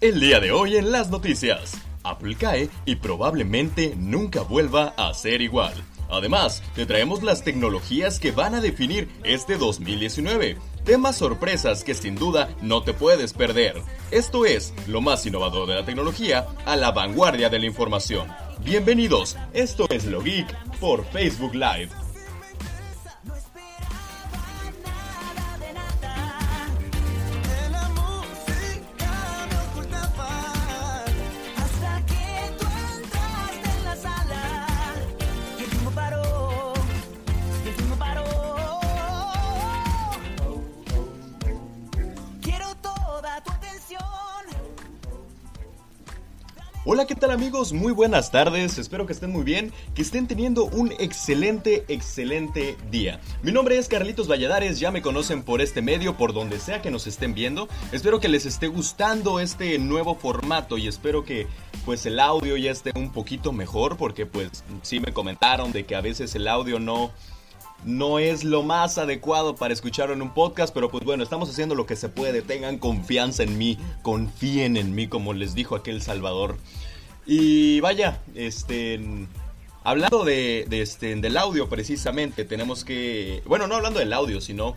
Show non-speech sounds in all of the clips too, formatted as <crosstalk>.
El día de hoy en las noticias. Apple cae y probablemente nunca vuelva a ser igual. Además, te traemos las tecnologías que van a definir este 2019. Temas sorpresas que sin duda no te puedes perder. Esto es lo más innovador de la tecnología a la vanguardia de la información. Bienvenidos, esto es Lo Geek por Facebook Live. Muy buenas tardes, espero que estén muy bien, que estén teniendo un excelente, excelente día. Mi nombre es Carlitos Valladares, ya me conocen por este medio, por donde sea que nos estén viendo. Espero que les esté gustando este nuevo formato y espero que pues el audio ya esté un poquito mejor, porque pues sí me comentaron de que a veces el audio no no es lo más adecuado para escucharlo en un podcast, pero pues bueno, estamos haciendo lo que se puede. Tengan confianza en mí, confíen en mí, como les dijo aquel Salvador. Y vaya, este. Hablando de, de este, del audio precisamente, tenemos que... Bueno, no hablando del audio, sino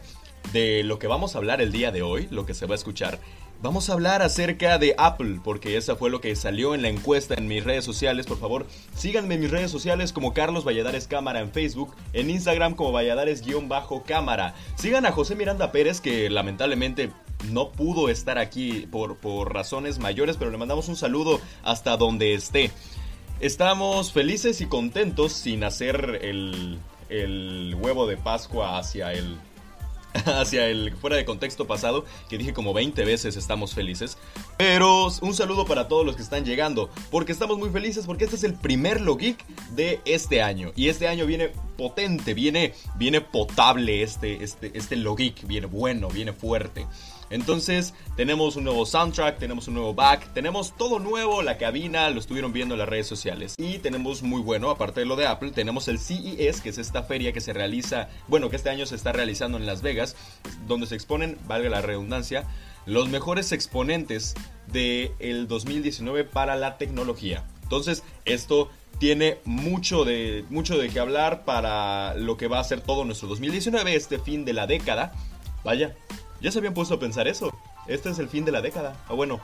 de lo que vamos a hablar el día de hoy, lo que se va a escuchar. Vamos a hablar acerca de Apple, porque esa fue lo que salió en la encuesta en mis redes sociales. Por favor, síganme en mis redes sociales como Carlos Valladares Cámara en Facebook, en Instagram como Valladares-Cámara. Sigan a José Miranda Pérez, que lamentablemente no pudo estar aquí por, por razones mayores, pero le mandamos un saludo hasta donde esté. Estamos felices y contentos sin hacer el, el huevo de Pascua hacia el <laughs> hacia el fuera de contexto pasado, que dije como 20 veces estamos felices. Pero un saludo para todos los que están llegando, porque estamos muy felices porque este es el primer Logic de este año. Y este año viene potente, viene, viene potable este, este, este Logic, viene bueno, viene fuerte. Entonces tenemos un nuevo soundtrack, tenemos un nuevo back, tenemos todo nuevo, la cabina, lo estuvieron viendo en las redes sociales. Y tenemos muy bueno, aparte de lo de Apple, tenemos el CES, que es esta feria que se realiza, bueno, que este año se está realizando en Las Vegas, donde se exponen, valga la redundancia, los mejores exponentes del 2019 para la tecnología. Entonces, esto tiene mucho de, mucho de qué hablar para lo que va a ser todo nuestro 2019, este fin de la década. Vaya, ya se habían puesto a pensar eso. Este es el fin de la década. Ah, bueno.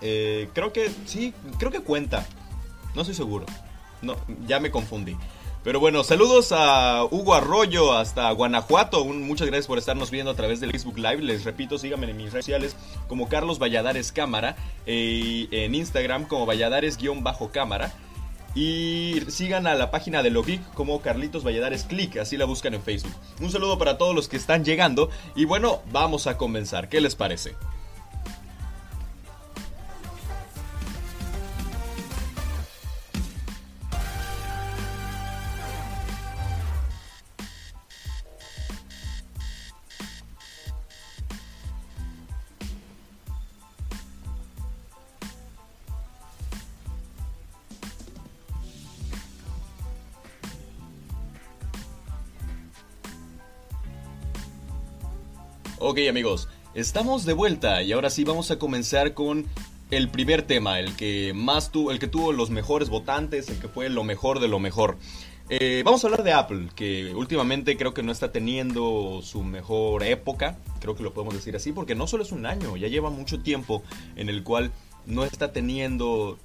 Eh, creo que sí, creo que cuenta. No estoy seguro. No, ya me confundí. Pero bueno, saludos a Hugo Arroyo hasta Guanajuato. Muchas gracias por estarnos viendo a través del Facebook Live. Les repito, síganme en mis redes sociales como Carlos Valladares Cámara. eh, en Instagram como Valladares-Cámara. Y sigan a la página de Logic como Carlitos Valladares Click, así la buscan en Facebook. Un saludo para todos los que están llegando y bueno, vamos a comenzar. ¿Qué les parece? Ok amigos, estamos de vuelta y ahora sí vamos a comenzar con el primer tema, el que más tuvo, el que tuvo los mejores votantes, el que fue lo mejor de lo mejor. Eh, vamos a hablar de Apple, que últimamente creo que no está teniendo su mejor época, creo que lo podemos decir así, porque no solo es un año, ya lleva mucho tiempo en el cual no está teniendo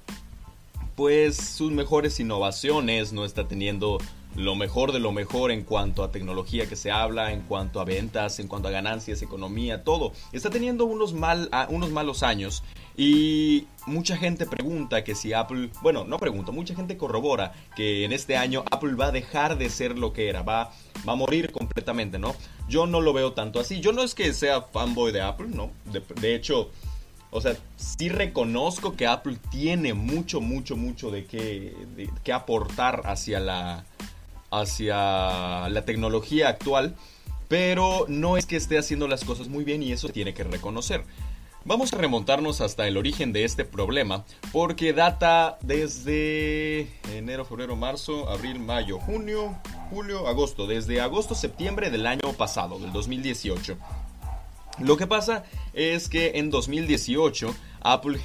pues sus mejores innovaciones, no está teniendo lo mejor de lo mejor en cuanto a tecnología que se habla, en cuanto a ventas, en cuanto a ganancias, economía, todo. Está teniendo unos, mal, ah, unos malos años y mucha gente pregunta que si Apple, bueno, no pregunta, mucha gente corrobora que en este año Apple va a dejar de ser lo que era, va, va a morir completamente, ¿no? Yo no lo veo tanto así. Yo no es que sea fanboy de Apple, ¿no? De, hecho, o sea, sí reconozco que Apple tiene mucho, mucho, mucho de qué, de qué aportar hacia la, hacia la tecnología actual, pero no es que esté haciendo las cosas muy bien y eso tiene que reconocer. Vamos a remontarnos hasta el origen de este problema, porque data desde enero, febrero, marzo, abril, mayo, junio, julio, agosto, desde agosto, septiembre del año pasado, del 2018. Lo que pasa es que en 2018 Apple,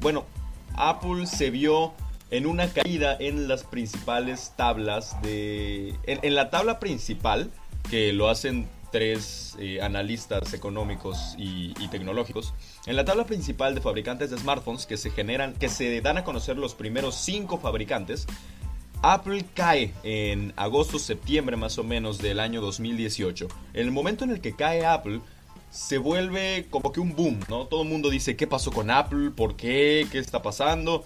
bueno, Apple se vio en una caída en las principales tablas de... En, la tabla principal, que lo hacen tres eh, analistas económicos y, tecnológicos. En la tabla principal de fabricantes de smartphones que se generan, que se dan a conocer los primeros cinco fabricantes, Apple cae en agosto-septiembre más o menos del año 2018. En el momento en el que cae Apple, se vuelve como que un boom, ¿no? Todo el mundo dice, ¿qué pasó con Apple? ¿Por qué? ¿Qué está pasando?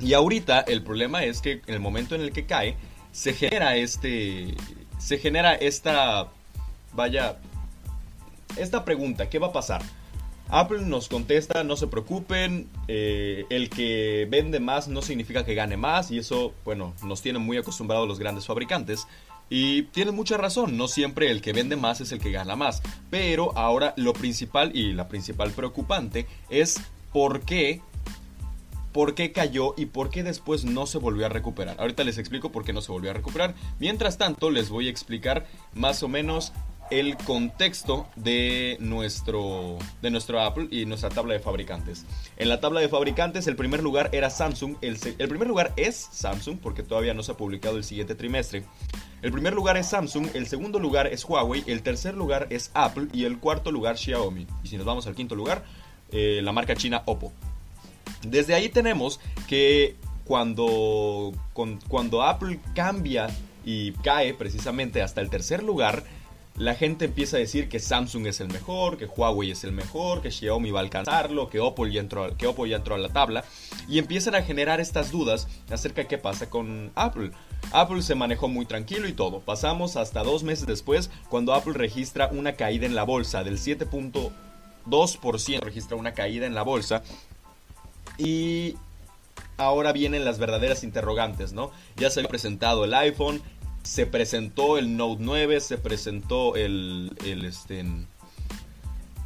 Y ahorita el problema es que en el momento en el que cae, se genera este. Se genera esta. Vaya. Esta pregunta: ¿qué va a pasar? Apple nos contesta, no se preocupen, eh, el que vende más no significa que gane más y eso, bueno, nos tienen muy acostumbrados los grandes fabricantes. Y tienen mucha razón, no siempre el que vende más es el que gana más. Pero ahora lo principal y la principal preocupante es por qué por qué cayó y por qué después no se volvió a recuperar. Ahorita les explico por qué no se volvió a recuperar. Mientras tanto, les voy a explicar más o menos el contexto de nuestro, de nuestro Apple y nuestra tabla de fabricantes. En la tabla de fabricantes, el primer lugar era Samsung. El, primer lugar es Samsung, porque todavía no se ha publicado el siguiente trimestre. El primer lugar es Samsung, el segundo lugar es Huawei, el tercer lugar es Apple y el cuarto lugar Xiaomi. Y si nos vamos al quinto lugar, eh, la marca china Oppo. Desde ahí tenemos que cuando, cuando Apple cambia y cae precisamente hasta el tercer lugar, la gente empieza a decir que Samsung es el mejor, que Huawei es el mejor, que Xiaomi va a alcanzarlo, que Oppo ya entró, que Oppo ya entró a la tabla. Y empiezan a generar estas dudas acerca de qué pasa con Apple. Apple se manejó muy tranquilo y todo. Pasamos hasta dos meses después cuando Apple registra una caída en la bolsa del 7.2%. Registra una caída en la bolsa y ahora vienen las verdaderas interrogantes, ¿no? Ya se había presentado el iPhone, se presentó el Note 9, se presentó el, el este,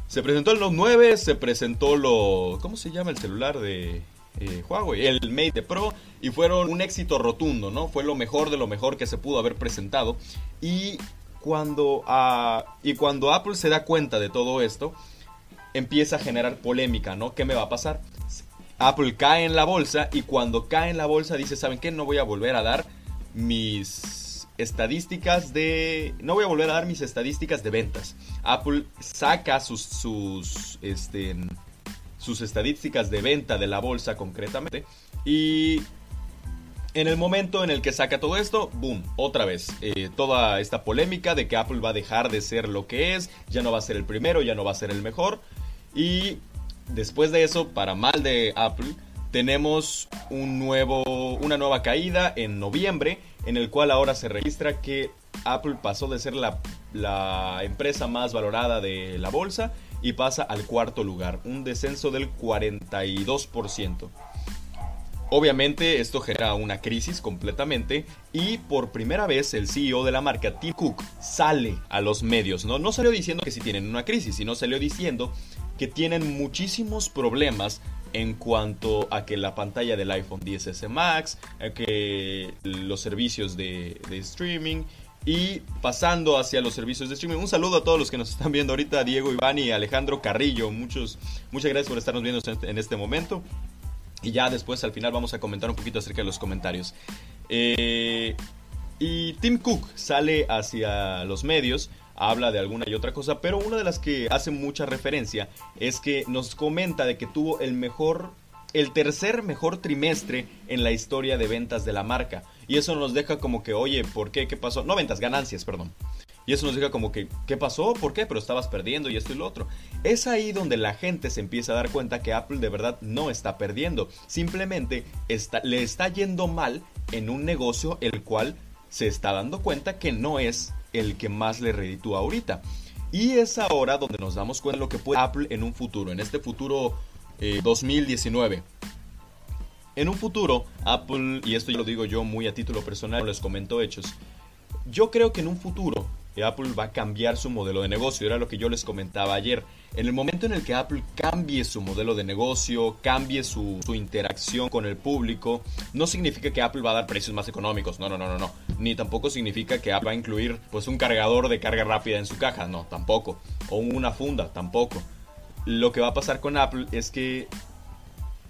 se presentó el Note 9, se presentó lo, ¿cómo se llama el celular de eh, Huawei? El Mate Pro y fueron un éxito rotundo, ¿no? Fue lo mejor de lo mejor que se pudo haber presentado y cuando, ah, y cuando Apple se da cuenta de todo esto, empieza a generar polémica, ¿no? ¿Qué me va a pasar? Apple cae en la bolsa y cuando cae en la bolsa dice, ¿saben qué? No voy a volver a dar mis estadísticas de... No voy a volver a dar mis estadísticas de ventas. Apple saca sus, sus, este, sus estadísticas de venta de la bolsa concretamente y en el momento en el que saca todo esto, boom, otra vez. Eh, toda esta polémica de que Apple va a dejar de ser lo que es, ya no va a ser el primero, ya no va a ser el mejor. Y Después de eso, para mal de Apple, tenemos un nuevo, una nueva caída en noviembre, en el cual ahora se registra que Apple pasó de ser la, empresa más valorada de la bolsa y pasa al cuarto lugar, un descenso del 42%. Obviamente esto genera una crisis completamente y por primera vez el CEO de la marca, Tim Cook, sale a los medios. No, no salió diciendo que si tienen una crisis, sino salió diciendo que tienen muchísimos problemas en cuanto a que la pantalla del iPhone 10S Max, que los servicios de, streaming y pasando hacia los servicios de streaming. Un saludo a todos los que nos están viendo ahorita, Diego, Iván y Alejandro Carrillo. Muchos, muchas gracias por estarnos viendo en este momento. Y ya después al final vamos a comentar un poquito acerca de los comentarios. Eh, y Tim Cook sale hacia los medios habla de alguna y otra cosa, pero una de las que hace mucha referencia es que nos comenta de que tuvo el mejor, el tercer mejor trimestre en la historia de ventas de la marca. Y eso nos deja como que, oye, ¿por qué? ¿Qué pasó? No ventas, ganancias, perdón. Y eso nos deja como que, ¿qué pasó? ¿Por qué? Pero estabas perdiendo y esto y lo otro. Es ahí donde la gente se empieza a dar cuenta que Apple de verdad no está perdiendo. Simplemente le está yendo mal en un negocio el cual se está dando cuenta que no es el que más le reditúa ahorita. Y es ahora donde nos damos cuenta de lo que puede Apple en un futuro, en este futuro 2019. Eh, en un futuro, Apple, y esto yo lo digo yo muy a título personal, les comento hechos, yo creo que en un futuro Apple va a cambiar su modelo de negocio. Era lo que yo les comentaba ayer. En el momento en el que Apple cambie su modelo de negocio, cambie su, su, interacción con el público, no significa que Apple va a dar precios más económicos. No, no, no, no, no. Ni tampoco significa que Apple va a incluir pues un cargador de carga rápida en su caja. No, tampoco. O una funda, tampoco. Lo que va a pasar con Apple es que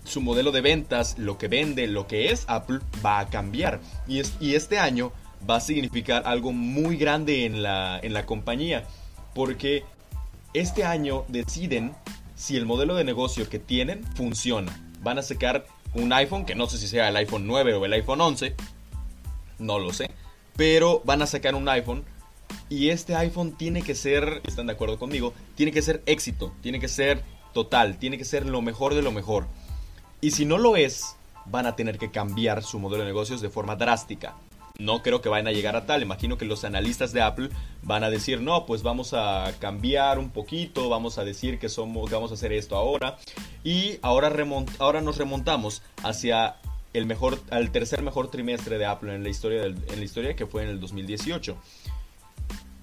su modelo de ventas, lo que vende, lo que es Apple, va a cambiar. Y, es, y este año va a significar algo muy grande en la, en la compañía. Porque este año deciden si el modelo de negocio que tienen funciona. Van a sacar un iPhone, que no sé si sea el iPhone 9 o el iPhone 11. No lo sé. Pero van a sacar un iPhone. Y este iPhone tiene que ser, están de acuerdo conmigo, tiene que ser éxito, tiene que ser total, tiene que ser lo mejor de lo mejor. Y si no lo es, van a tener que cambiar su modelo de negocios de forma drástica. No creo que vayan a llegar a tal. Imagino que los analistas de Apple van a decir, no, pues vamos a cambiar un poquito, vamos a decir que, somos, vamos a hacer esto ahora. Y ahora, ahora nos remontamos hacia el mejor, al tercer mejor trimestre de Apple en la historia, en la historia que fue en el 2018.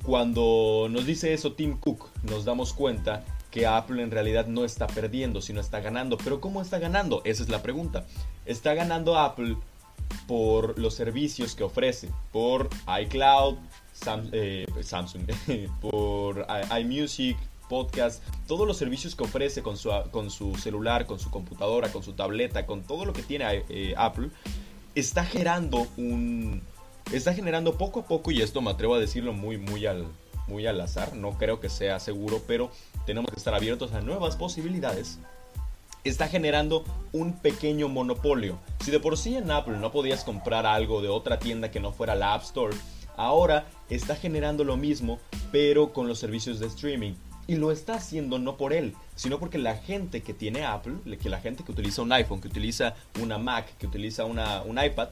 Cuando nos dice eso Tim Cook, nos damos cuenta que Apple en realidad no está perdiendo, sino está ganando. Pero ¿cómo está ganando? Esa es la pregunta. Está ganando Apple por los servicios que ofrece, por iCloud, Sam, eh, Samsung, <laughs> por iMusic, podcast, todos los servicios que ofrece con su, con su celular, con su computadora, con su tableta, con todo lo que tiene eh, Apple, está generando un... Está generando poco a poco, y esto me atrevo a decirlo muy, muy al, muy al azar, no creo que sea seguro, pero tenemos que estar abiertos a nuevas posibilidades está generando un pequeño monopolio. Si de por sí en Apple no podías comprar algo de otra tienda que no fuera la App Store, ahora está generando lo mismo, pero con los servicios de streaming. Y lo está haciendo no por él, sino porque la gente que tiene Apple, que la gente que utiliza un iPhone, que utiliza una Mac, que utiliza una, un iPad,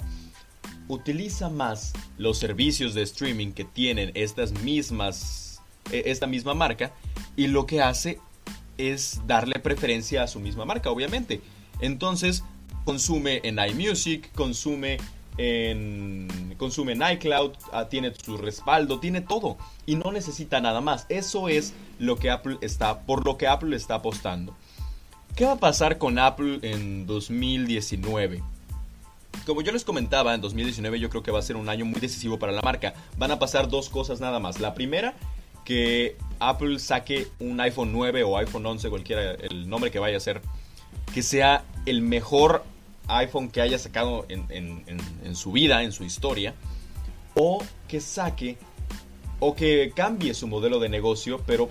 utiliza más los servicios de streaming que tienen estas mismas, e, esta misma marca, y lo que hace es darle preferencia a su misma marca, obviamente. Entonces, consume en iMusic, consume en, consume en iCloud, ah, tiene su respaldo, tiene todo y no necesita nada más. Eso es lo que Apple está, por lo que Apple está apostando. ¿Qué va a pasar con Apple en 2019? Como yo les comentaba, en 2019 yo creo que va a ser un año muy decisivo para la marca. Van a pasar dos cosas nada más. La primera que Apple saque un iPhone 9 o iPhone 11, cualquiera el nombre que vaya a ser, que sea el mejor iPhone que haya sacado en, su vida, en su historia, o que saque o que cambie su modelo de negocio, pero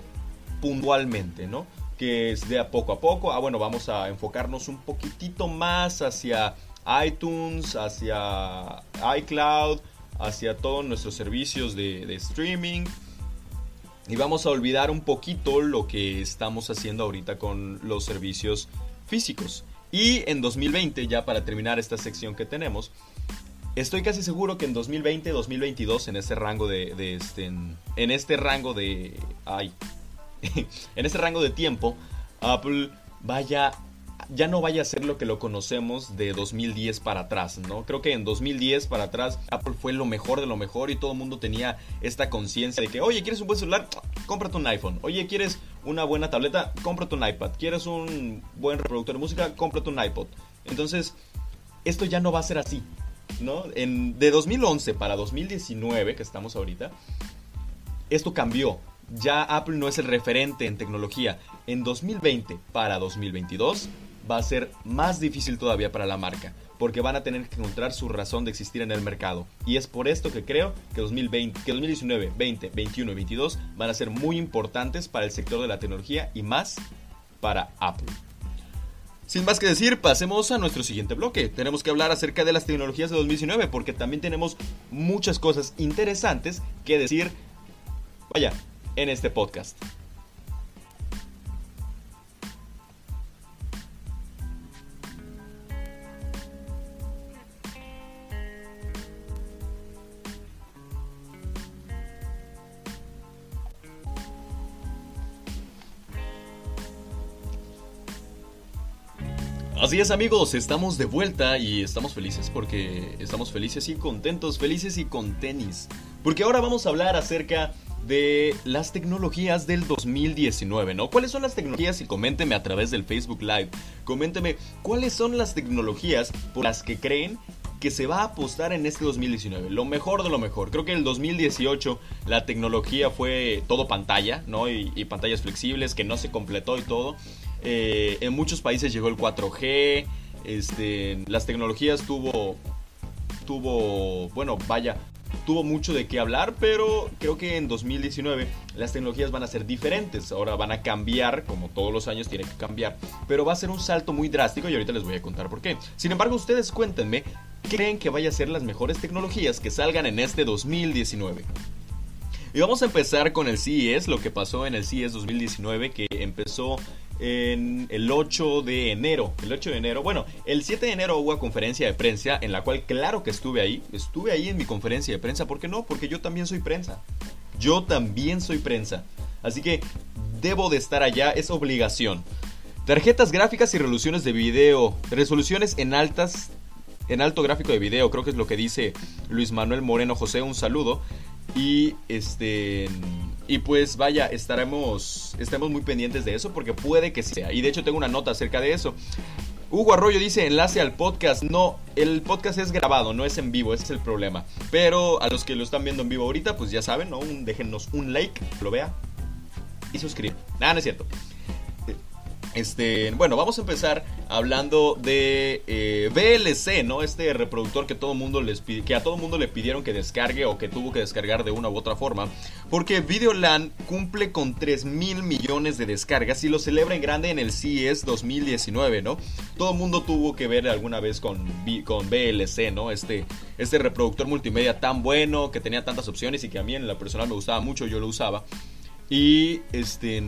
puntualmente, ¿no? Que sea poco a poco, ah, bueno, vamos a enfocarnos un poquitito más hacia iTunes, hacia iCloud, hacia todos nuestros servicios de streaming y vamos a olvidar un poquito lo que estamos haciendo ahorita con los servicios físicos. Y en 2020, ya para terminar esta sección que tenemos, estoy casi seguro que en 2020, 2022, en este rango de, este, en, este rango de, ay, <laughs> en este rango de tiempo, Apple vaya ya no vaya a ser lo que lo conocemos de 2010 para atrás, ¿no? Creo que en 2010 para atrás Apple fue lo mejor de lo mejor y todo el mundo tenía esta conciencia de que, oye, ¿quieres un buen celular? Cómprate un iPhone. Oye, ¿quieres una buena tableta? Cómprate un iPad. ¿Quieres un buen reproductor de música? Cómprate un iPod. Entonces, esto ya no va a ser así, ¿no? En, de 2011 para 2019, que estamos ahorita, esto cambió. Ya Apple no es el referente en tecnología. En 2020 para 2022 va a ser más difícil todavía para la marca, porque van a tener que encontrar su razón de existir en el mercado. Y es por esto que creo que, 2020, que 2019, 20, 21 y 22 van a ser muy importantes para el sector de la tecnología y más para Apple. Sin más que decir, pasemos a nuestro siguiente bloque. Tenemos que hablar acerca de las tecnologías de 2019 porque también tenemos muchas cosas interesantes que decir, vaya, en este podcast. Así es amigos, estamos de vuelta y estamos felices porque estamos felices y contentos, felices y con tenis. Porque ahora vamos a hablar acerca de las tecnologías del 2019, ¿no? ¿Cuáles son las tecnologías? Y coménteme a través del Facebook Live. Coménteme cuáles son las tecnologías por las que creen que se va a apostar en este 2019. Lo mejor de lo mejor. Creo que el 2018 la tecnología fue todo pantalla, ¿no? Y, y pantallas flexibles que no se completó y todo. Eh, en muchos países llegó el 4G. Este, las tecnologías tuvo, tuvo, bueno, vaya, tuvo mucho de qué hablar, pero creo que en 2019 las tecnologías van a ser diferentes. Ahora van a cambiar, como todos los años tienen que cambiar, pero va a ser un salto muy drástico y ahorita les voy a contar por qué. Sin embargo, ustedes cuéntenme, ¿qué creen que vaya a ser las mejores tecnologías que salgan en este 2019? Y vamos a empezar con el CES, lo que pasó en el CES 2019, que empezó en el 8 de enero. El 8 de enero, bueno, el 7 de enero hubo una conferencia de prensa en la cual claro que estuve ahí. Estuve ahí en mi conferencia de prensa. ¿Por qué no? Porque yo también soy prensa. Yo también soy prensa. Así que debo de estar allá, es obligación. Tarjetas gráficas y resoluciones de video. Resoluciones en altas. En alto gráfico de video, creo que es lo que dice Luis Manuel Moreno José. Un saludo. Y este. Y pues vaya, estaremos, estaremos muy pendientes de eso porque puede que sea. Y de hecho tengo una nota acerca de eso. Hugo Arroyo dice enlace al podcast. No, el podcast es grabado, no es en vivo, ese es el problema. Pero a los que lo están viendo en vivo ahorita, pues ya saben, ¿no? Un, déjennos un like, lo vea. Y suscriban. Nada, no es cierto. Este, bueno, vamos a empezar hablando de eh, VLC, ¿no? Este reproductor que todo mundo les que a todo mundo le pidieron que descargue o que tuvo que descargar de una u otra forma, porque Videoland cumple con 3 mil millones de descargas y lo celebra en grande en el CES 2019, ¿no? Todo mundo tuvo que ver alguna vez con, con VLC, ¿no? Este, este reproductor multimedia tan bueno, que tenía tantas opciones y que a mí en la personal me gustaba mucho, yo lo usaba. Y este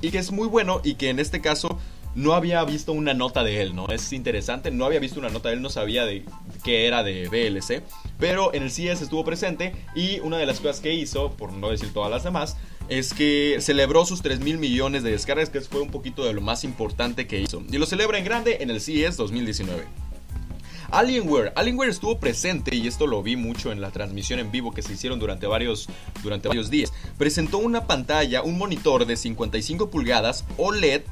y que es muy bueno y que en este caso no había visto una nota de él, ¿no? Es interesante, no había visto una nota de él, no sabía de qué era de VLC, pero en el CES estuvo presente y una de las cosas que hizo, por no decir todas las demás, es que celebró sus 3 mil millones de descargas, que fue un poquito de lo más importante que hizo. Y lo celebra en grande en el CES 2019. Alienware. Alienware estuvo presente y esto lo vi mucho en la transmisión en vivo que se hicieron durante varios, durante varios días. Presentó una pantalla, un monitor de 55 pulgadas OLED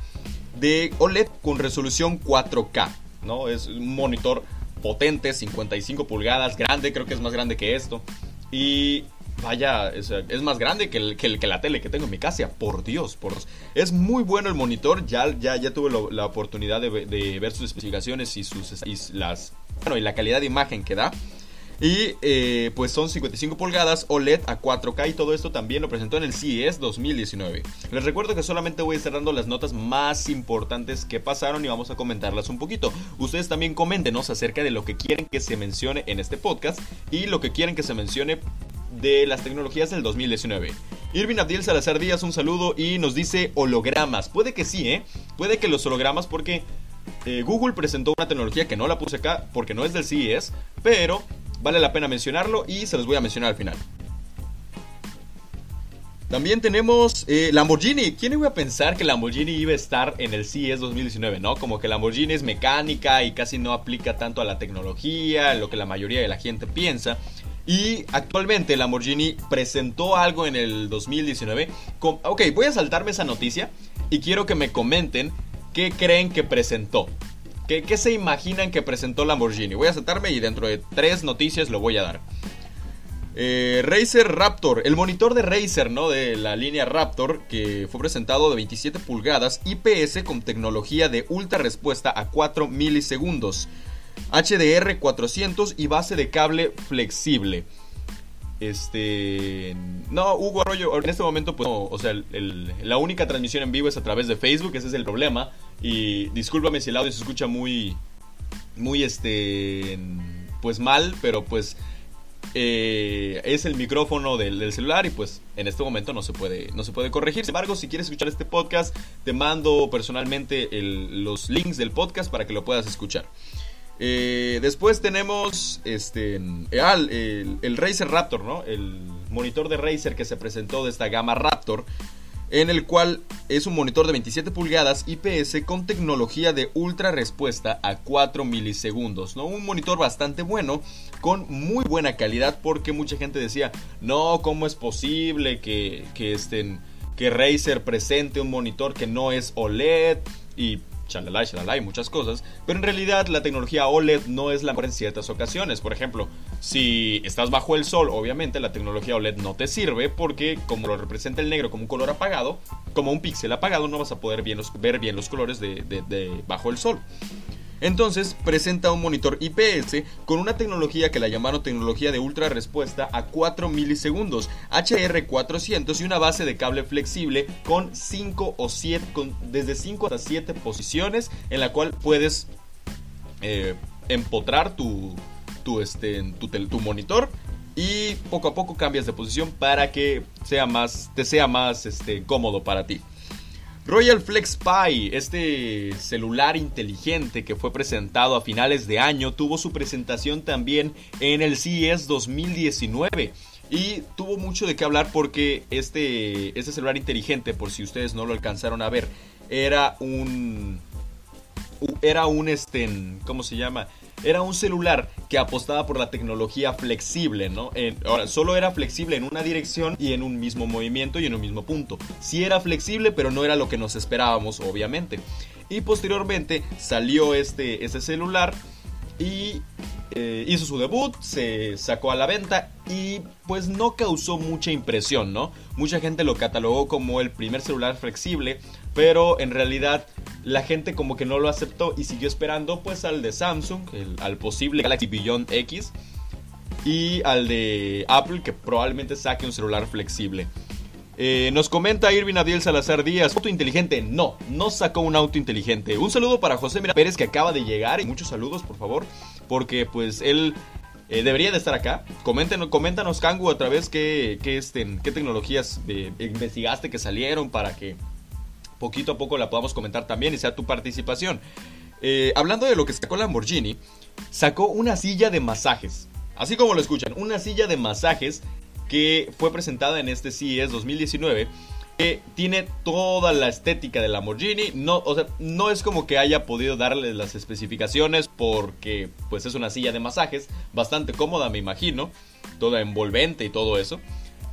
de OLED con resolución 4K. ¿no? Es un monitor potente, 55 pulgadas, grande, creo que es más grande que esto. Y vaya, es, más grande que, el, que, la tele que tengo en mi casa. Por Dios, por. Es muy bueno el monitor. Ya, ya, ya tuve la oportunidad de, ver sus especificaciones y, sus, y las y la calidad de imagen que da. Y eh, pues son 55 pulgadas OLED a 4K y todo esto también lo presentó en el CES 2019. Les recuerdo que solamente voy a estar dando las notas más importantes que pasaron y vamos a comentarlas un poquito. Ustedes también coméntenos acerca de lo que quieren que se mencione en este podcast y lo que quieren que se mencione de las tecnologías del 2019. Irvin Abdiel Salazar Díaz, un saludo y nos dice hologramas. Puede que sí, ¿eh? Puede que los hologramas porque eh, Google presentó una tecnología que no la puse acá porque no es del CES, pero vale la pena mencionarlo y se los voy a mencionar al final. También tenemos eh, Lamborghini. ¿Quién iba a pensar que Lamborghini iba a estar en el CES 2019? ¿No? Como que Lamborghini es mecánica y casi no aplica tanto a la tecnología, lo que la mayoría de la gente piensa. Y actualmente Lamborghini presentó algo en el 2019. ok, voy a saltarme esa noticia y quiero que me comenten qué creen que presentó. ¿Qué, ¿Qué, se imaginan que presentó Lamborghini? Voy a saltarme y dentro de tres noticias lo voy a dar. Eh, Razer Raptor, el monitor de Razer, ¿no? De la línea Raptor, que fue presentado de 27 pulgadas, IPS con tecnología de ultra respuesta a 4 milisegundos. HDR 400 y base de cable flexible. Este. No, Hugo Arroyo, en este momento, pues, no, o sea, la única transmisión en vivo es a través de Facebook, ese es el problema. Y discúlpame si el audio se escucha muy. Muy, este. Pues mal, pero pues. Eh, es el micrófono del, celular y pues en este momento no se puede no se puede corregir. Sin embargo, si quieres escuchar este podcast, te mando personalmente los links del podcast para que lo puedas escuchar. Eh, después tenemos este el, el, Razer Raptor, ¿no? El monitor de Razer que se presentó de esta gama Raptor. en el cual es un monitor de 27 pulgadas IPS con tecnología de ultra respuesta a 4 milisegundos, ¿no? Un monitor bastante bueno, con muy buena calidad, porque mucha gente decía, no, ¿cómo es posible que, que, estén, que Razer presente un monitor que no es OLED? Y chalala, chalala y muchas cosas, pero en realidad la tecnología OLED no es la mejor en ciertas ocasiones. Por ejemplo, si estás bajo el sol, obviamente la tecnología OLED no te sirve porque como lo representa el negro como un color apagado, como un píxel apagado, no vas a poder ver bien los colores de, de, de bajo el sol. Entonces presenta un monitor IPS con una tecnología que la llamaron tecnología de ultra respuesta a 4 milisegundos, HR400 y una base de cable flexible con 5 o 7, con desde 5 hasta 7 posiciones en la cual puedes eh, empotrar tu, tu, este, tu, tu monitor y poco a poco cambias de posición para que sea más, te sea más este, cómodo para ti. Royal Flex Pi, este celular inteligente que fue presentado a finales de año, tuvo su presentación también en el CES 2019. Y tuvo mucho de qué hablar porque este, este celular inteligente, por si ustedes no lo alcanzaron a ver, era un... Era un, este, ¿cómo se llama? Era un celular que apostaba por la tecnología flexible, ¿no? ahora, solo era flexible en una dirección y en un mismo movimiento y en un mismo punto. Sí era flexible, pero no era lo que nos esperábamos, obviamente. Y posteriormente salió este, este celular y eh, hizo su debut, se sacó a la venta y pues no causó mucha impresión, ¿no? Mucha gente lo catalogó como el primer celular flexible, pero en realidad la gente como que no lo aceptó y siguió esperando pues al de Samsung, al posible Galaxy Beyond X y al de Apple que probablemente saque un celular flexible. Eh, nos comenta Irving Adiel Salazar Díaz, auto inteligente, no, no sacó un auto inteligente. Un saludo para José Mira Pérez que acaba de llegar y muchos saludos por favor, porque pues él eh, debería de estar acá. Coméntenos, coméntanos Kangu a través qué, qué, este, qué tecnologías eh, investigaste que salieron para que poquito a poco la podamos comentar también y sea tu participación. hablando de lo que sacó Lamborghini, sacó una silla de masajes. Así como lo escuchan, una silla de masajes que fue presentada en este CES 2019 que tiene toda la estética de Lamborghini. No, o sea, no es como que haya podido darle las especificaciones porque pues es una silla de masajes bastante cómoda, me imagino, toda envolvente y todo eso.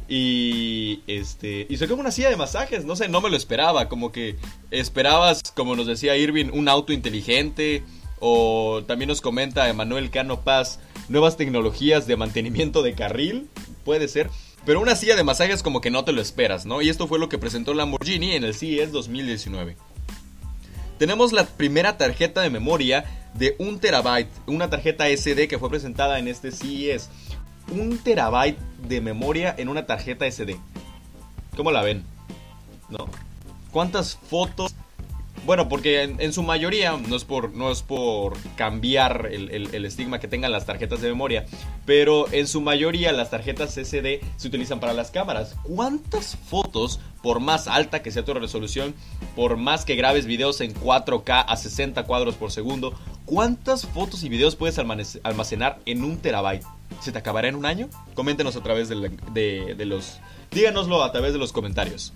Y este y se como una silla de masajes, no sé, no me lo esperaba, como que esperabas, como nos decía Irving, un auto inteligente o también nos comenta Emanuel Cano Paz, nuevas tecnologías de mantenimiento de carril puede ser. Pero una silla de masajes como que no te lo esperas, ¿no? Y esto fue lo que presentó Lamborghini en el CES 2019. Tenemos la primera tarjeta de memoria de 1 terabyte, una tarjeta SD que fue presentada en este CES. Un terabyte de memoria en una tarjeta SD. ¿Cómo la ven? ¿No? ¿Cuántas fotos bueno, porque en, su mayoría, no es por, no es por cambiar el, estigma que tengan las tarjetas de memoria, pero en su mayoría las tarjetas SD se utilizan para las cámaras. ¿Cuántas fotos, por más alta que sea tu resolución, por más que grabes videos en 4K a 60 cuadros por segundo, cuántas fotos y videos puedes almacenar en un terabyte? ¿Se te acabará en un año? Coméntenos a través de, de los... Díganoslo a través de los comentarios.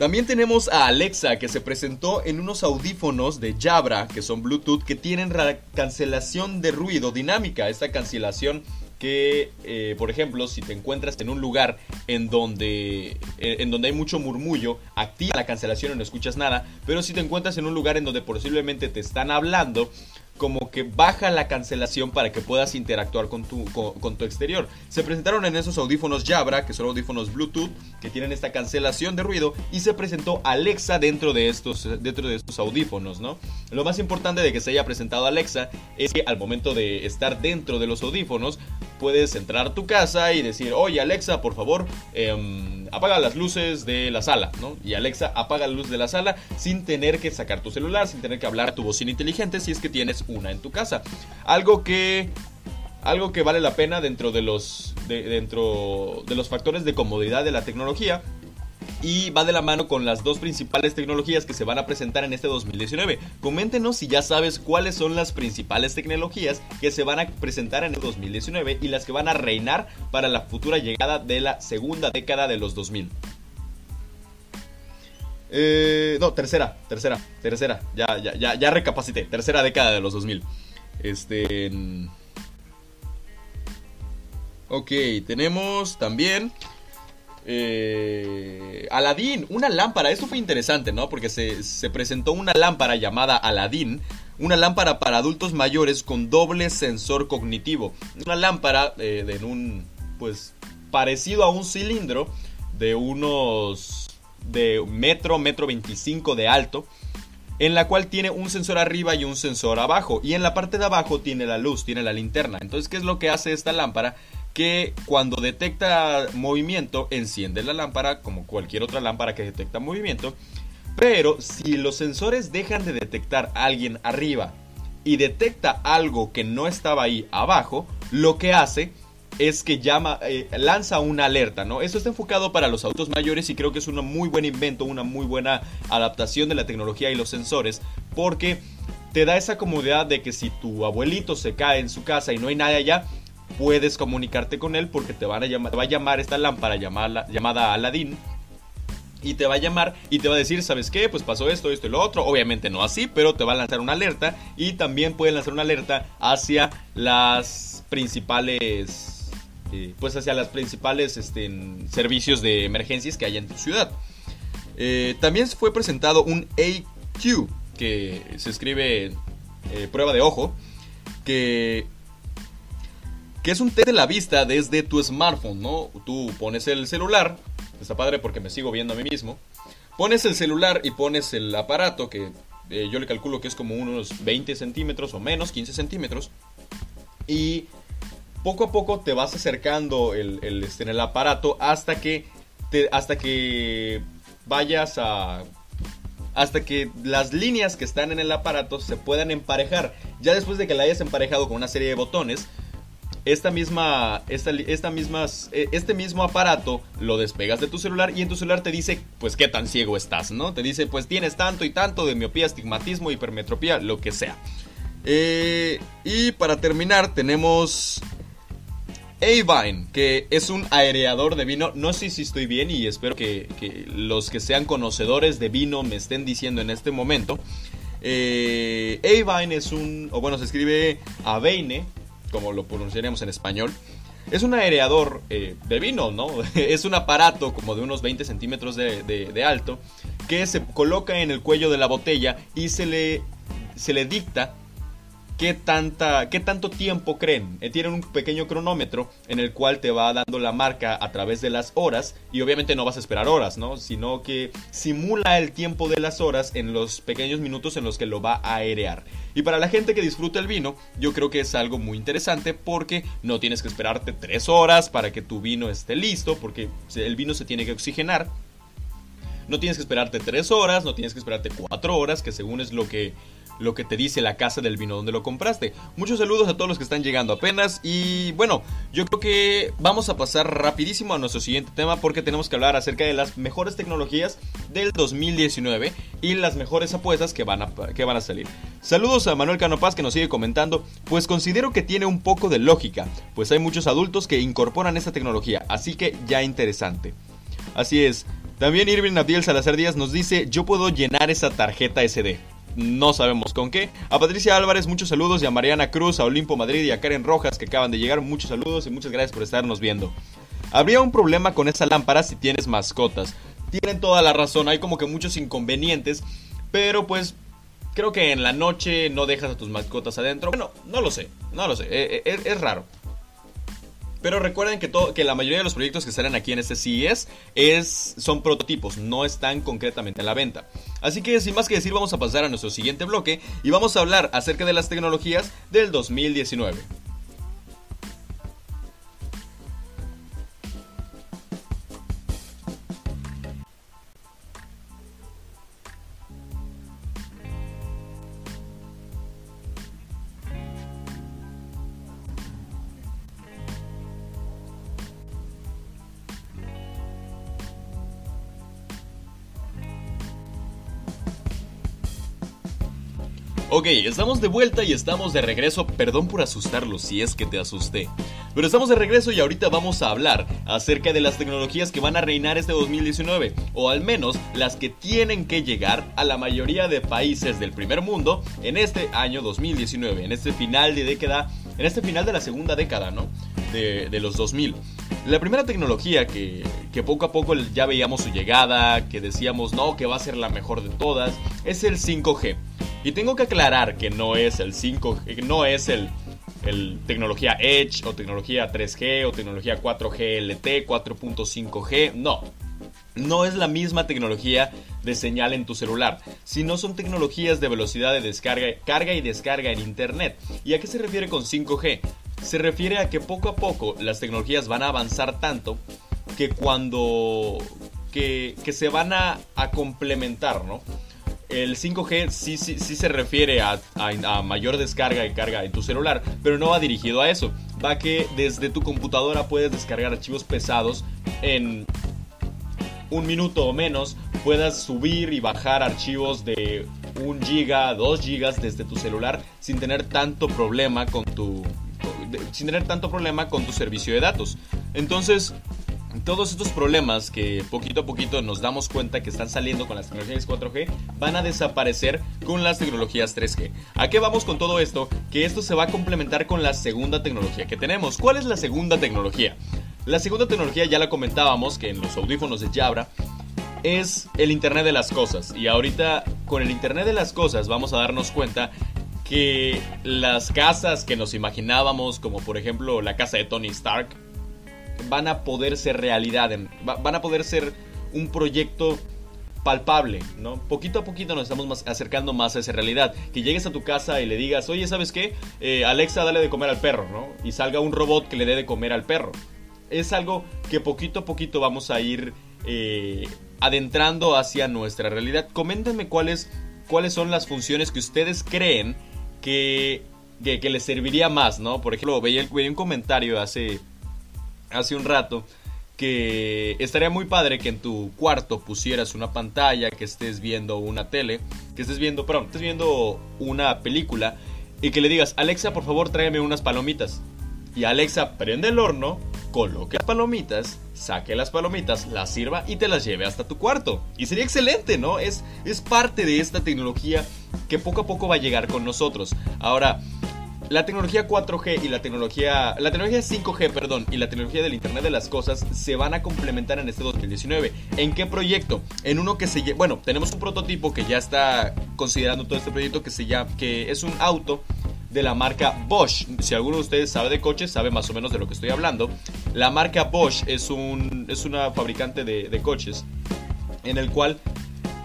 También tenemos a Alexa que se presentó en unos audífonos de Jabra que son Bluetooth que tienen cancelación de ruido dinámica. Esta cancelación que, eh, por ejemplo, si te encuentras en un lugar en donde, eh, en donde hay mucho murmullo, activa la cancelación y no escuchas nada. Pero si te encuentras en un lugar en donde posiblemente te están hablando, como que baja la cancelación para que puedas interactuar con tu, con, tu exterior. Se presentaron en esos audífonos Jabra, que son audífonos Bluetooth, que tienen esta cancelación de ruido, y se presentó Alexa dentro de estos, dentro de estos audífonos, ¿no? Lo más importante de que se haya presentado Alexa es que al momento de estar dentro de los audífonos, puedes entrar a tu casa y decir, oye Alexa, por favor, eh, apaga las luces de la sala, ¿no? Y Alexa apaga la luz de la sala sin tener que sacar tu celular, sin tener que hablar a tu bocina inteligente si es que tienes una en tu casa. Algo que algo que vale la pena dentro de los dentro de los factores de comodidad de la tecnología y va de la mano con las dos principales tecnologías que se van a presentar en este 2019. Coméntenos si ya sabes cuáles son las principales tecnologías que se van a presentar en el 2019 y las que van a reinar para la futura llegada de la segunda década de los 2000. Eh, no, tercera, tercera, tercera. Ya, ya, ya, ya recapacité. Tercera década de los 2000. Este. mm, Ok, tenemos también. Eh, Aladdin, una lámpara. Esto fue interesante, ¿no? Porque se, se presentó una lámpara llamada Aladdin. Una lámpara para adultos mayores con doble sensor cognitivo. Una lámpara eh, de un. Pues. parecido a un cilindro. De unos. De metro, metro 25 de alto en la cual tiene un sensor arriba y un sensor abajo. Y en la parte de abajo tiene la luz, tiene la linterna. Entonces, ¿qué es lo que hace esta lámpara? Que cuando detecta movimiento, enciende la lámpara como cualquier otra lámpara que detecta movimiento. Pero si los sensores dejan de detectar a alguien arriba y detecta algo que no estaba ahí abajo, lo que hace es que llama, eh, lanza una alerta, ¿no? Esto está enfocado para los autos mayores y creo que es un muy buen invento, una muy buena adaptación de la tecnología y los sensores, porque te da esa comodidad de que si tu abuelito se cae en su casa y no hay nadie allá, puedes comunicarte con él porque te, van a llamar, te va a llamar esta lámpara llamada, llamada Aladdin y te va a llamar y te va a decir, ¿sabes qué? Pues pasó esto, esto y lo otro. Obviamente no así, pero te va a lanzar una alerta y también puede lanzar una alerta hacia las principales eh, pues hacia las principales este, servicios de emergencias que hay en tu ciudad. Eh, también fue presentado un AQ, que se escribe eh, prueba de ojo, que, que es un test de la vista desde tu smartphone, ¿no? Tú pones el celular, está padre porque me sigo viendo a mí mismo, pones el celular y pones el aparato, que yo le calculo que es como unos 20 centímetros o menos, 15 centímetros, y poco a poco te vas acercando el, este, en el aparato hasta que, te, hasta que vayas a... Hasta que las líneas que están en el aparato se puedan emparejar. Ya después de que la hayas emparejado con una serie de botones, esta misma, esta, esta mismas, este mismo aparato lo despegas de tu celular y en tu celular te dice, pues qué tan ciego estás, ¿no? Te dice, pues tienes tanto y tanto de miopía, astigmatismo, hipermetropía, lo que sea. Eh, y para terminar tenemos Avine, que es un aereador de vino. No sé si estoy bien y espero que, los que sean conocedores de vino me estén diciendo en este momento. Eh, Avine es un, o bueno, se escribe Aveine, como lo pronunciaríamos en español. Es un aereador eh, de vino, ¿no? <laughs> es un aparato como de unos 20 centímetros de, de, de, alto que se coloca en el cuello de la botella y se le, se le dicta qué, tanta, qué tanto tiempo creen. Eh, tienen un pequeño cronómetro en el cual te va dando la marca a través de las horas y obviamente no vas a esperar horas, ¿no? Sino que simula el tiempo de las horas en los pequeños minutos en los que lo va a aerear. Y para la gente que disfruta el vino, yo creo que es algo muy interesante porque no tienes que esperarte 3 horas para que tu vino esté listo, porque el vino se tiene que oxigenar. No tienes que esperarte 3 horas, no tienes que esperarte 4 horas, que según es lo que lo que te dice la casa del vino donde lo compraste. Muchos saludos a todos los que están llegando apenas y bueno, yo creo que vamos a pasar rapidísimo a nuestro siguiente tema porque tenemos que hablar acerca de las mejores tecnologías del 2019 y las mejores apuestas que van a, que van a salir. Saludos a Manuel Canopaz que nos sigue comentando, pues considero que tiene un poco de lógica, pues hay muchos adultos que incorporan esta tecnología, así que ya interesante. Así es. También Irving Abdiel Salazar Díaz nos dice, yo puedo llenar esa tarjeta SD no sabemos con qué. A Patricia Álvarez, muchos saludos. Y a Mariana Cruz, a Olimpo Madrid y a Karen Rojas que acaban de llegar. Muchos saludos y muchas gracias por estarnos viendo. Habría un problema con esa lámpara si tienes mascotas. Tienen toda la razón, hay como que muchos inconvenientes. Pero pues creo que en la noche no dejas a tus mascotas adentro. Bueno, no lo sé, no lo sé. Es, es raro. Pero recuerden que, todo, que la mayoría de los proyectos que salen aquí en este CES es, son prototipos, no están concretamente en la venta. Así que sin más que decir vamos a pasar a nuestro siguiente bloque y vamos a hablar acerca de las tecnologías del 2019. Ok, estamos de vuelta y estamos de regreso. Perdón por asustarlos si es que te asusté. Pero estamos de regreso y ahorita vamos a hablar acerca de las tecnologías que van a reinar este 2019, o al menos las que tienen que llegar a la mayoría de países del primer mundo en este año 2019, en este final de década, en este final de la segunda década, ¿no? De, los 2000. La primera tecnología que, que poco a poco ya veíamos su llegada, que decíamos no, que va a ser la mejor de todas, es el 5G. Y tengo que aclarar que no es el 5, no es el tecnología Edge o tecnología 3G o tecnología 4G LTE, 4.5G, no. No es la misma tecnología de señal en tu celular, sino son tecnologías de velocidad de descarga, carga y descarga en Internet. ¿Y a qué se refiere con 5G? Se refiere a que poco a poco las tecnologías van a avanzar tanto que cuando... que, que se van a complementar, ¿no? El 5G sí, sí, sí se refiere a, a, mayor descarga y carga en tu celular, pero no va dirigido a eso. Va que desde tu computadora puedes descargar archivos pesados en un minuto o menos. Puedas subir y bajar archivos de 1 giga, 2 gigas desde tu celular sin tener tanto problema con tu sin tener tanto problema con tu servicio de datos. Entonces, todos estos problemas que poquito a poquito nos damos cuenta que están saliendo con las tecnologías 4G van a desaparecer con las tecnologías 3G. ¿A qué vamos con todo esto? Que esto se va a complementar con la segunda tecnología que tenemos. ¿Cuál es la segunda tecnología? La segunda tecnología ya la comentábamos que en los audífonos de Jabra es el Internet de las Cosas. Y ahorita con el Internet de las Cosas vamos a darnos cuenta que las casas que nos imaginábamos, como por ejemplo la casa de Tony Stark, van a poder ser realidad, van a poder ser un proyecto palpable, ¿no? Poquito a poquito nos estamos acercando más a esa realidad. Que llegues a tu casa y le digas, oye, ¿sabes qué? Eh, Alexa, dale de comer al perro, ¿no? Y salga un robot que le dé de comer al perro. Es algo que poquito a poquito vamos a ir eh, adentrando hacia nuestra realidad. Coméntenme cuáles, cuáles son las funciones que ustedes creen que, que, les serviría más, ¿no? Por ejemplo, veía, veía un comentario hace hace un rato que estaría muy padre que en tu cuarto pusieras una pantalla, que estés viendo una tele, que estés viendo, perdón, estés viendo una película y que le digas, Alexa, por favor, tráeme unas palomitas. Y Alexa prende el horno, coloque las palomitas, saque las palomitas, las sirva y te las lleve hasta tu cuarto. Y sería excelente, ¿no? Es, es parte de esta tecnología que poco a poco va a llegar con nosotros. Ahora, la tecnología 4G y la tecnología, la tecnología 5G, perdón, y la tecnología del Internet de las Cosas se van a complementar en este 2019. ¿En qué proyecto? En uno que se, bueno, tenemos un prototipo que ya está considerando todo este proyecto que se llama, que es un auto de la marca Bosch. Si alguno de ustedes sabe de coches, sabe más o menos de lo que estoy hablando. La marca Bosch es un, es una fabricante de, coches en el cual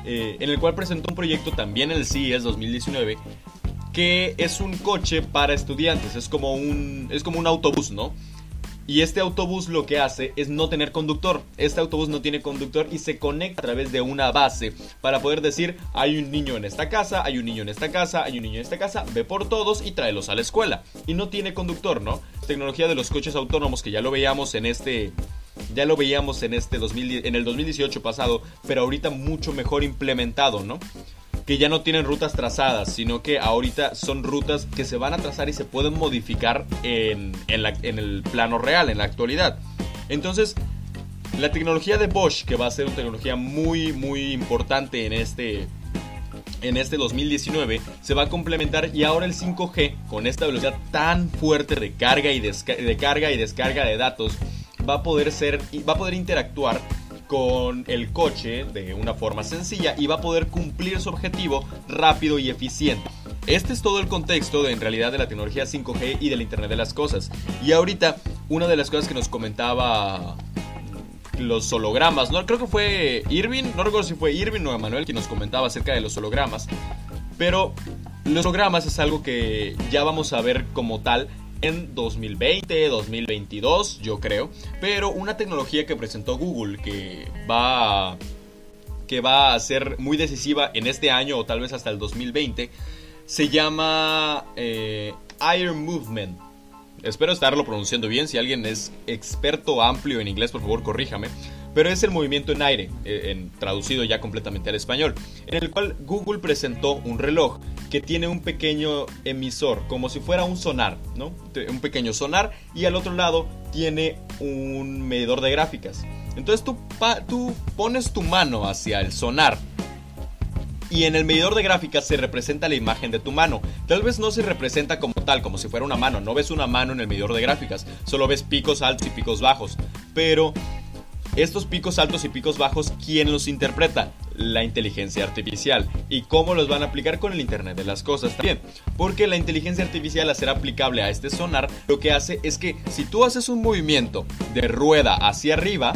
eh, en el cual presentó un proyecto también en el CES 2019 que es un coche para estudiantes, es como un, es como un autobús, ¿no? Y este autobús lo que hace es no tener conductor. Este autobús no tiene conductor y se conecta a través de una base para poder decir, hay un niño en esta casa, hay un niño en esta casa, hay un niño en esta casa, ve por todos y tráelos a la escuela. Y no tiene conductor, ¿no? Tecnología de los coches autónomos que ya lo veíamos en este ya lo veíamos en este 2000, en el 2018 pasado, pero ahorita mucho mejor implementado, ¿no? Que ya no tienen rutas trazadas, sino que ahorita son rutas que se van a trazar y se pueden modificar en, el plano real, en la actualidad. Entonces, la tecnología de Bosch, que va a ser una tecnología muy, muy importante en este, en este 2019 se va a complementar y ahora el 5G con esta velocidad tan fuerte de carga y, de carga y descarga de datos va a poder ser va a poder interactuar con el coche de una forma sencilla y va a poder cumplir su objetivo rápido y eficiente. Este es todo el contexto de en realidad de la tecnología 5G y del Internet de las Cosas. Y ahorita, una de las cosas que nos comentaba los hologramas, no creo que fue Irving, no recuerdo si fue Irving o Emanuel quien nos comentaba acerca de los hologramas, pero los hologramas es algo que ya vamos a ver como tal en 2020, 2022, yo creo. Pero una tecnología que presentó Google que va, que va a ser muy decisiva en este año o tal vez hasta el 2020 se llama eh, Air Movement. Espero estarlo pronunciando bien. Si alguien es experto amplio en inglés, por favor, corríjame. Pero es el movimiento en aire, eh, en, traducido ya completamente al español, en el cual Google presentó un reloj que tiene un pequeño emisor, como si fuera un sonar, ¿no? Un pequeño sonar y al otro lado tiene un medidor de gráficas. Entonces tú, tú pones tu mano hacia el sonar y en el medidor de gráficas se representa la imagen de tu mano. Tal vez no se representa como tal, como si fuera una mano. No ves una mano en el medidor de gráficas, solo ves picos altos y picos bajos. Pero estos picos altos y picos bajos, ¿quién los interpreta? La inteligencia artificial. ¿Y cómo los van a aplicar con el Internet de las Cosas también? Porque la inteligencia artificial, al ser aplicable a este sonar, lo que hace es que si tú haces un movimiento de rueda hacia arriba,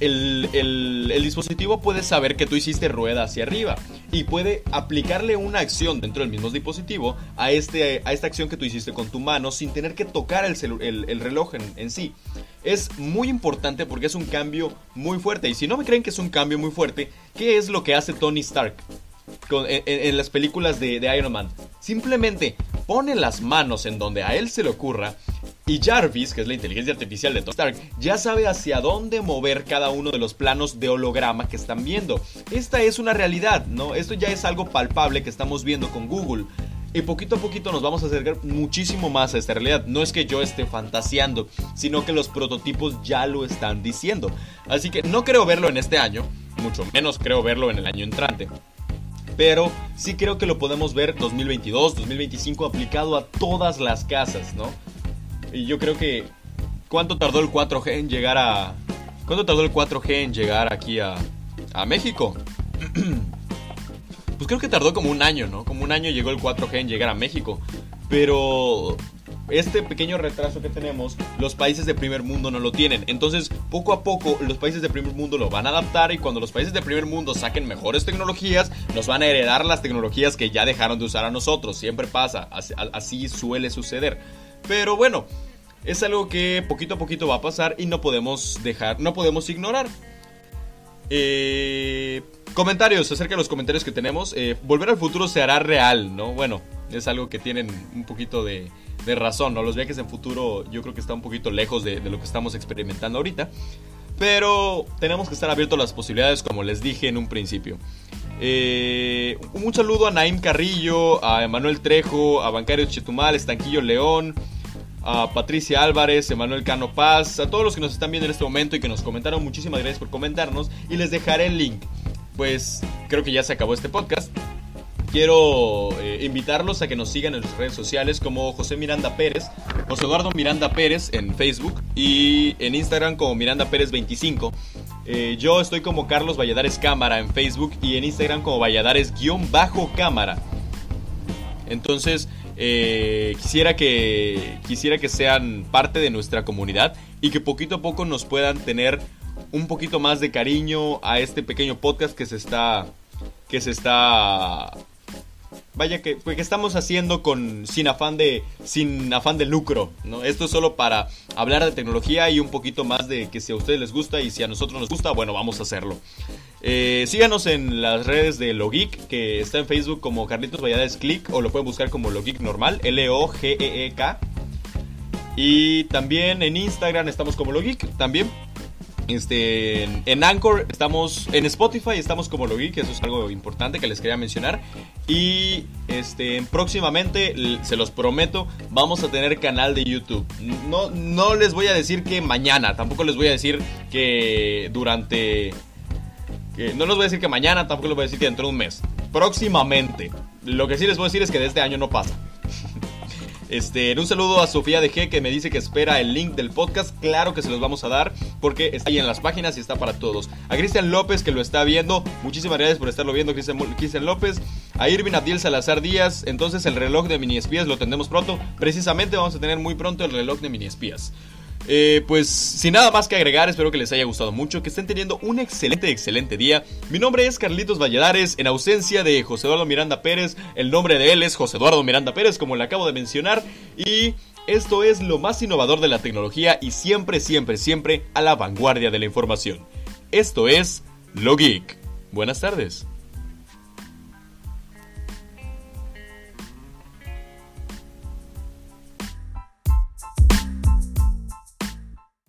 el, dispositivo puede saber que tú hiciste rueda hacia arriba y puede aplicarle una acción dentro del mismo dispositivo a, este, a esta acción que tú hiciste con tu mano sin tener que tocar el, el, reloj en, sí. Es muy importante porque es un cambio muy fuerte. Y si no me creen que es un cambio muy fuerte, ¿qué es lo que hace Tony Stark en, las películas de, de Iron Man? Simplemente pone las manos en donde a él se le ocurra y Jarvis, que es la inteligencia artificial de Tony Stark, ya sabe hacia dónde mover cada uno de los planos de holograma que están viendo. Esta es una realidad, ¿no? Esto ya es algo palpable que estamos viendo con Google. Y poquito a poquito nos vamos a acercar muchísimo más a esta realidad. No es que yo esté fantaseando, sino que los prototipos ya lo están diciendo. Así que no creo verlo en este año, mucho menos creo verlo en el año entrante. Pero sí creo que lo podemos ver 2022, 2025 aplicado a todas las casas, ¿no? Y yo creo que. ¿Cuánto tardó el 4G en llegar a. ¿Cuánto tardó el 4G en llegar aquí a. a México? <clears throat> pues creo que tardó como un año, ¿no? Como un año llegó el 4G en llegar a México. Pero este pequeño retraso que tenemos, los países de primer mundo no lo tienen. Entonces, poco a poco, los países de primer mundo lo van a adaptar y cuando los países de primer mundo saquen mejores tecnologías, nos van a heredar las tecnologías que ya dejaron de usar a nosotros. Siempre pasa, así suele suceder. Pero bueno, es algo que poquito a poquito va a pasar y no podemos dejar, no podemos ignorar. Eh, comentarios acerca de los comentarios que tenemos. Eh, volver al futuro se hará real, ¿no? Bueno, es algo que tienen un poquito de, razón, ¿no? Los viajes en futuro yo creo que está un poquito lejos de, lo que estamos experimentando ahorita. Pero tenemos que estar abiertos a las posibilidades, como les dije en un principio. Eh, un saludo a Naim Carrillo, a Emanuel Trejo, a Bancario Chetumal, Estanquillo León, a Patricia Álvarez, Emanuel Cano Paz, a todos los que nos están viendo en este momento y que nos comentaron. Muchísimas gracias por comentarnos y les dejaré el link. Pues creo que ya se acabó este podcast. Quiero eh, invitarlos a que nos sigan en las redes sociales como José Miranda Pérez, José Eduardo Miranda Pérez en Facebook y en Instagram como Miranda Pérez 25. Eh, yo estoy como Carlos Valladares Cámara en Facebook y en Instagram como Valladares-Cámara. Entonces, eh, quisiera, que, quisiera que sean parte de nuestra comunidad y que poquito a poco nos puedan tener un poquito más de cariño a este pequeño podcast que se está, que se está vaya que, pues, que estamos haciendo con sin afán de sin afán lucro, ¿no? Esto es solo para hablar de tecnología y un poquito más de que si a ustedes les gusta y si a nosotros nos gusta, bueno, vamos a hacerlo. Eh, síganos en las redes de Logeek, que está en Facebook como Carlitos Valladares Click o lo pueden buscar como Logeek normal, L-O-G-E-E-K. Y también en Instagram estamos como Logeek, también este, en, Anchor estamos, en Spotify estamos como Logi, que eso es algo importante que les quería mencionar. Y este, próximamente, se los prometo, vamos a tener canal de YouTube. No, no les voy a decir que mañana, tampoco les voy a decir que durante... Que, no les voy a decir que mañana, tampoco les voy a decir que dentro de un mes. Próximamente. Lo que sí les voy a decir es que de este año no pasa. Este, un saludo a Sofía de G que me dice que espera el link del podcast. Claro que se los vamos a dar porque está ahí en las páginas y está para todos. A Cristian López que lo está viendo. Muchísimas gracias por estarlo viendo, Cristian López. A Irvin Abdiel Salazar Díaz. Entonces el reloj de mini espías lo tendremos pronto. Precisamente vamos a tener muy pronto el reloj de mini espías. Eh, pues sin nada más que agregar, espero que les haya gustado mucho, que estén teniendo un excelente, excelente día. Mi nombre es Carlitos Valladares, en ausencia de José Eduardo Miranda Pérez, el nombre de él es José Eduardo Miranda Pérez, como le acabo de mencionar, y esto es lo más innovador de la tecnología y siempre, siempre, siempre a la vanguardia de la información. Esto es Lo Geek. Buenas tardes.